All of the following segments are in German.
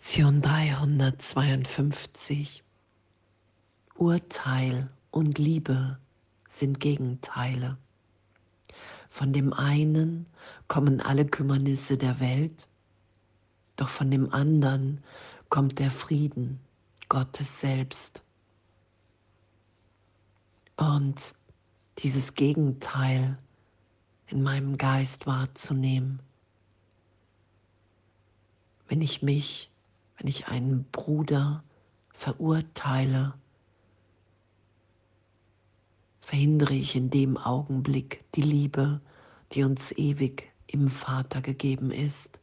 Lektion 352 Urteil und Liebe sind Gegenteile. Von dem einen kommen alle Kümmernisse der Welt, doch von dem anderen kommt der Frieden Gottes selbst. Und dieses Gegenteil in meinem Geist wahrzunehmen, wenn ich mich wenn ich einen Bruder verurteile, verhindere ich in dem Augenblick die Liebe, die uns ewig im Vater gegeben ist,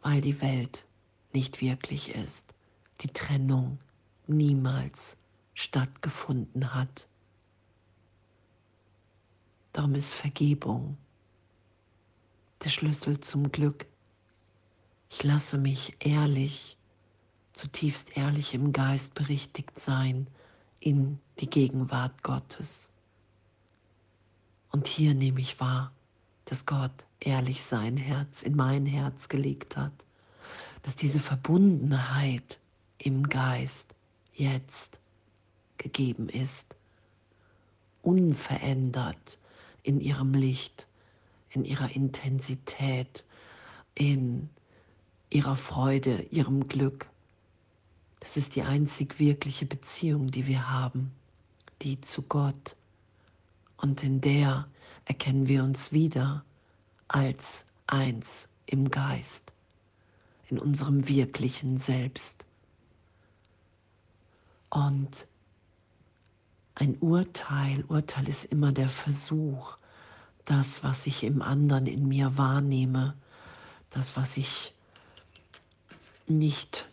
weil die Welt nicht wirklich ist, die Trennung niemals stattgefunden hat. Darum ist Vergebung der Schlüssel zum Glück. Ich lasse mich ehrlich, zutiefst ehrlich im Geist berichtigt sein in die Gegenwart Gottes. Und hier nehme ich wahr, dass Gott ehrlich sein Herz in mein Herz gelegt hat, dass diese Verbundenheit im Geist jetzt gegeben ist, unverändert in ihrem Licht, in ihrer Intensität, in ihrer Freude, ihrem Glück. Das ist die einzig wirkliche Beziehung, die wir haben, die zu Gott. Und in der erkennen wir uns wieder als eins im Geist, in unserem wirklichen Selbst. Und ein Urteil, Urteil ist immer der Versuch, das, was ich im anderen in mir wahrnehme, das, was ich nicht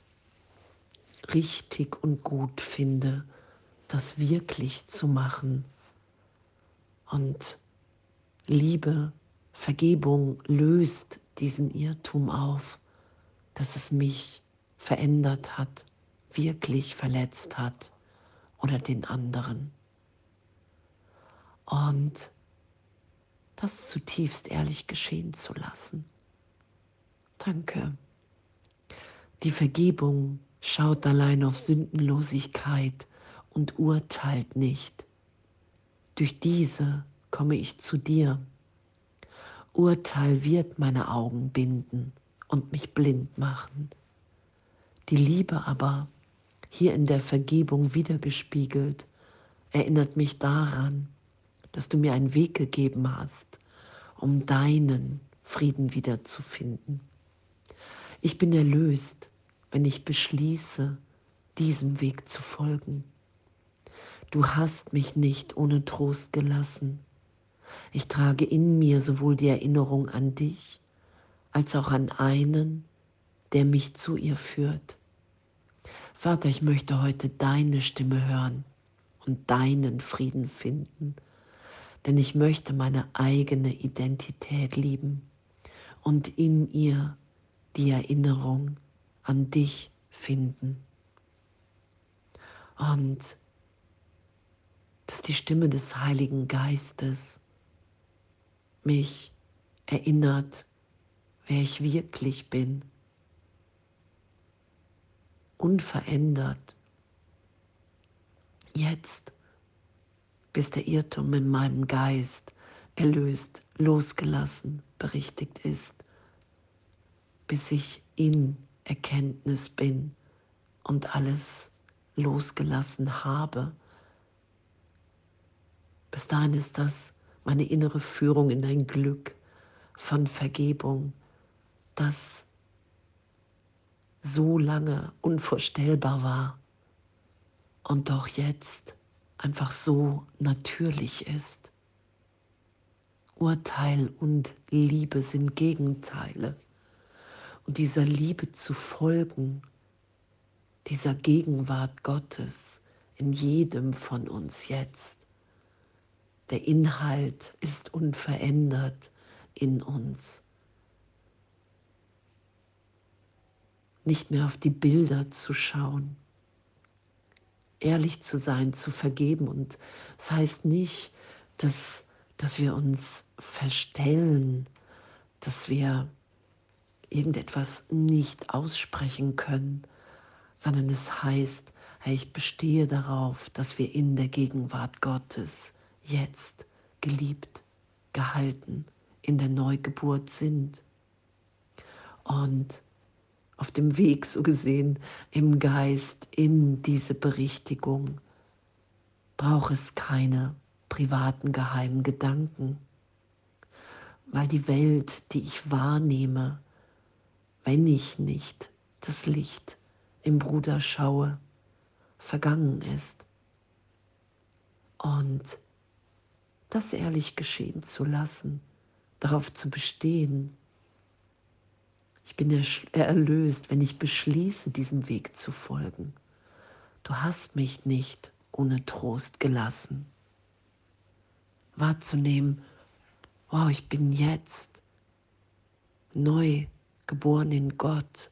richtig und gut finde, das wirklich zu machen. Und Liebe, Vergebung löst diesen Irrtum auf, dass es mich verändert hat, wirklich verletzt hat oder den anderen. Und das zutiefst ehrlich geschehen zu lassen. Danke. Die Vergebung schaut allein auf Sündenlosigkeit und urteilt nicht. Durch diese komme ich zu dir. Urteil wird meine Augen binden und mich blind machen. Die Liebe aber, hier in der Vergebung wiedergespiegelt, erinnert mich daran, dass du mir einen Weg gegeben hast, um deinen Frieden wiederzufinden. Ich bin erlöst, wenn ich beschließe, diesem Weg zu folgen. Du hast mich nicht ohne Trost gelassen. Ich trage in mir sowohl die Erinnerung an dich als auch an einen, der mich zu ihr führt. Vater, ich möchte heute deine Stimme hören und deinen Frieden finden, denn ich möchte meine eigene Identität lieben und in ihr die Erinnerung an dich finden. Und dass die Stimme des Heiligen Geistes mich erinnert, wer ich wirklich bin, unverändert. Jetzt, bis der Irrtum in meinem Geist erlöst, losgelassen, berichtigt ist bis ich in Erkenntnis bin und alles losgelassen habe. Bis dahin ist das meine innere Führung in ein Glück von Vergebung, das so lange unvorstellbar war und doch jetzt einfach so natürlich ist. Urteil und Liebe sind Gegenteile dieser Liebe zu folgen, dieser Gegenwart Gottes in jedem von uns jetzt. Der Inhalt ist unverändert in uns. Nicht mehr auf die Bilder zu schauen, ehrlich zu sein, zu vergeben. Und das heißt nicht, dass, dass wir uns verstellen, dass wir irgendetwas nicht aussprechen können, sondern es heißt, hey, ich bestehe darauf, dass wir in der Gegenwart Gottes jetzt geliebt, gehalten, in der Neugeburt sind. Und auf dem Weg so gesehen im Geist in diese Berichtigung braucht es keine privaten geheimen Gedanken, weil die Welt, die ich wahrnehme, wenn ich nicht das Licht im Bruder schaue, vergangen ist. Und das ehrlich geschehen zu lassen, darauf zu bestehen. Ich bin erlöst, wenn ich beschließe, diesem Weg zu folgen. Du hast mich nicht ohne Trost gelassen. Wahrzunehmen, wow, ich bin jetzt neu geboren in Gott.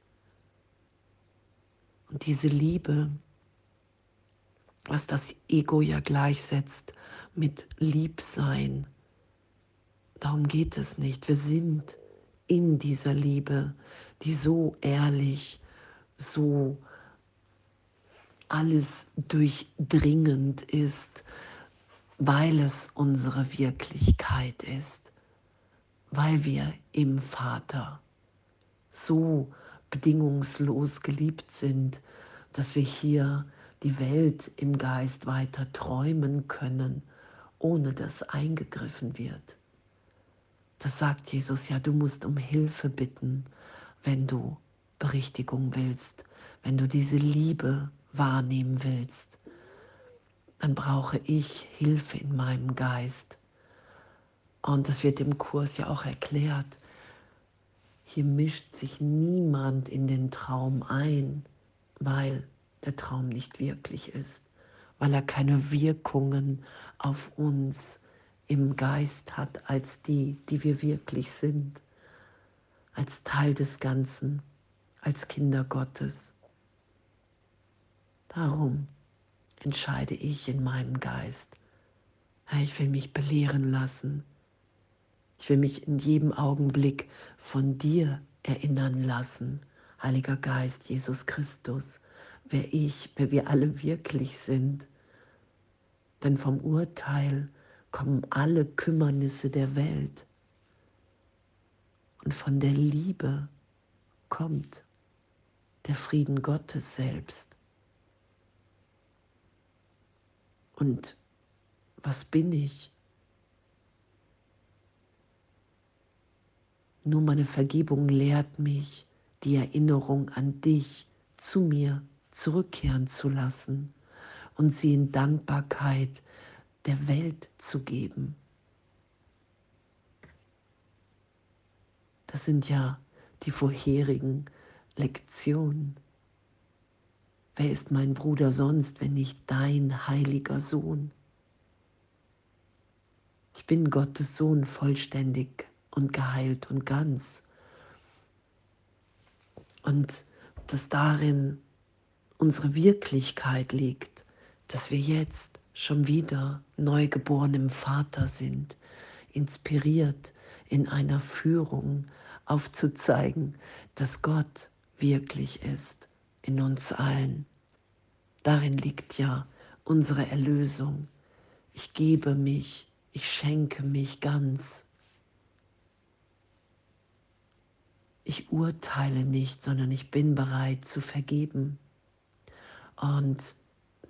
Und diese Liebe, was das Ego ja gleichsetzt mit Liebsein, darum geht es nicht. Wir sind in dieser Liebe, die so ehrlich, so alles durchdringend ist, weil es unsere Wirklichkeit ist, weil wir im Vater so bedingungslos geliebt sind, dass wir hier die Welt im Geist weiter träumen können, ohne dass eingegriffen wird. Das sagt Jesus ja, du musst um Hilfe bitten, wenn du Berichtigung willst, wenn du diese Liebe wahrnehmen willst. Dann brauche ich Hilfe in meinem Geist. Und das wird im Kurs ja auch erklärt. Hier mischt sich niemand in den Traum ein, weil der Traum nicht wirklich ist, weil er keine Wirkungen auf uns im Geist hat als die, die wir wirklich sind, als Teil des Ganzen, als Kinder Gottes. Darum entscheide ich in meinem Geist, ich will mich belehren lassen, ich will mich in jedem Augenblick von dir erinnern lassen, Heiliger Geist, Jesus Christus, wer ich, wer wir alle wirklich sind. Denn vom Urteil kommen alle Kümmernisse der Welt. Und von der Liebe kommt der Frieden Gottes selbst. Und was bin ich? Nur meine Vergebung lehrt mich, die Erinnerung an dich zu mir zurückkehren zu lassen und sie in Dankbarkeit der Welt zu geben. Das sind ja die vorherigen Lektionen. Wer ist mein Bruder sonst, wenn nicht dein heiliger Sohn? Ich bin Gottes Sohn vollständig und geheilt und ganz. Und dass darin unsere Wirklichkeit liegt, dass wir jetzt schon wieder neugeboren im Vater sind, inspiriert in einer Führung aufzuzeigen, dass Gott wirklich ist in uns allen. Darin liegt ja unsere Erlösung. Ich gebe mich, ich schenke mich ganz. Ich urteile nicht, sondern ich bin bereit zu vergeben. Und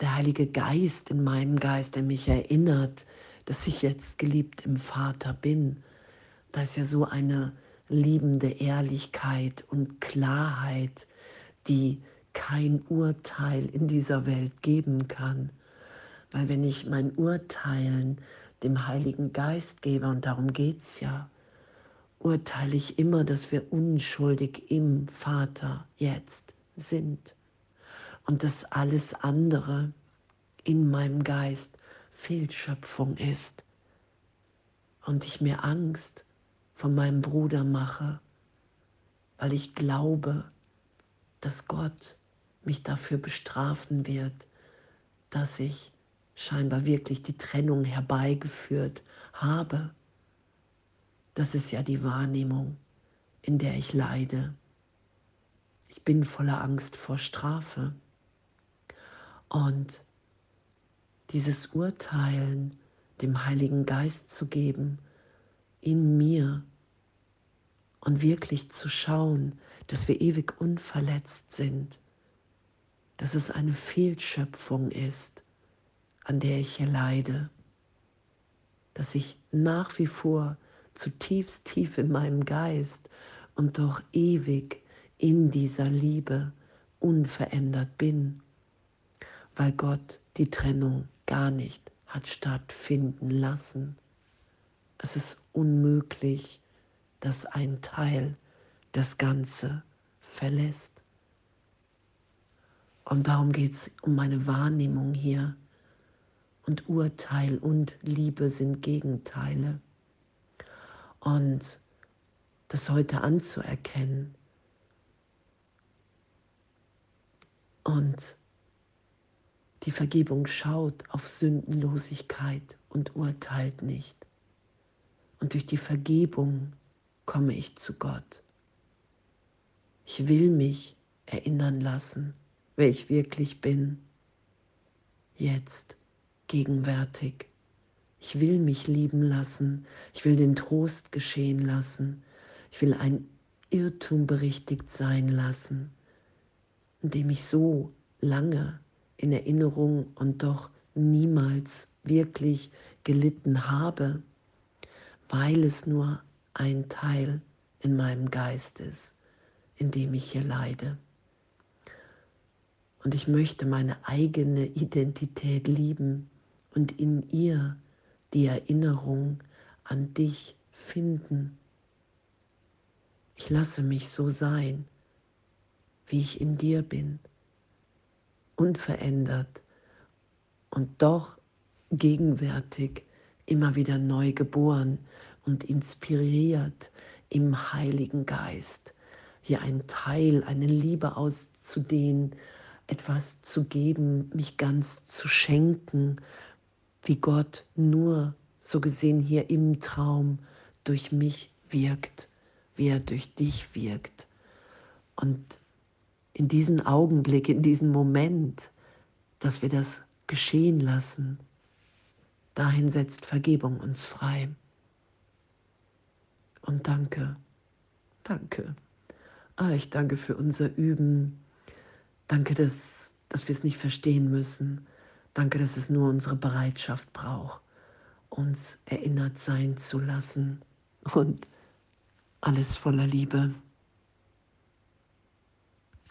der Heilige Geist in meinem Geist, der mich erinnert, dass ich jetzt geliebt im Vater bin, da ist ja so eine liebende Ehrlichkeit und Klarheit, die kein Urteil in dieser Welt geben kann. Weil wenn ich mein Urteilen dem Heiligen Geist gebe, und darum geht es ja, urteile ich immer, dass wir unschuldig im Vater jetzt sind. Und dass alles andere in meinem Geist Fehlschöpfung ist. Und ich mir Angst von meinem Bruder mache, weil ich glaube, dass Gott mich dafür bestrafen wird, dass ich scheinbar wirklich die Trennung herbeigeführt habe das ist ja die Wahrnehmung in der ich leide. Ich bin voller Angst vor Strafe. Und dieses Urteilen dem Heiligen Geist zu geben, in mir und wirklich zu schauen, dass wir ewig unverletzt sind, dass es eine Fehlschöpfung ist, an der ich hier leide, dass ich nach wie vor zutiefst tief in meinem Geist und doch ewig in dieser Liebe unverändert bin, weil Gott die Trennung gar nicht hat stattfinden lassen. Es ist unmöglich, dass ein Teil das Ganze verlässt. Und darum geht es um meine Wahrnehmung hier. Und Urteil und Liebe sind Gegenteile. Und das heute anzuerkennen und die Vergebung schaut auf Sündenlosigkeit und urteilt nicht. Und durch die Vergebung komme ich zu Gott. Ich will mich erinnern lassen, wer ich wirklich bin. Jetzt, gegenwärtig. Ich will mich lieben lassen. Ich will den Trost geschehen lassen. Ich will ein Irrtum berichtigt sein lassen, indem ich so lange in Erinnerung und doch niemals wirklich gelitten habe, weil es nur ein Teil in meinem Geist ist, in dem ich hier leide. Und ich möchte meine eigene Identität lieben und in ihr die Erinnerung an dich finden. Ich lasse mich so sein, wie ich in dir bin unverändert und doch gegenwärtig immer wieder neu geboren und inspiriert im Heiligen Geist, hier ein Teil, eine Liebe auszudehnen, etwas zu geben, mich ganz zu schenken, wie Gott nur so gesehen hier im Traum durch mich wirkt, wie er durch dich wirkt. Und in diesen Augenblick, in diesen Moment, dass wir das geschehen lassen, dahin setzt Vergebung uns frei. Und danke, danke. Ah, ich danke für unser Üben. Danke, dass, dass wir es nicht verstehen müssen. Danke, dass es nur unsere Bereitschaft braucht, uns erinnert sein zu lassen. Und alles voller Liebe.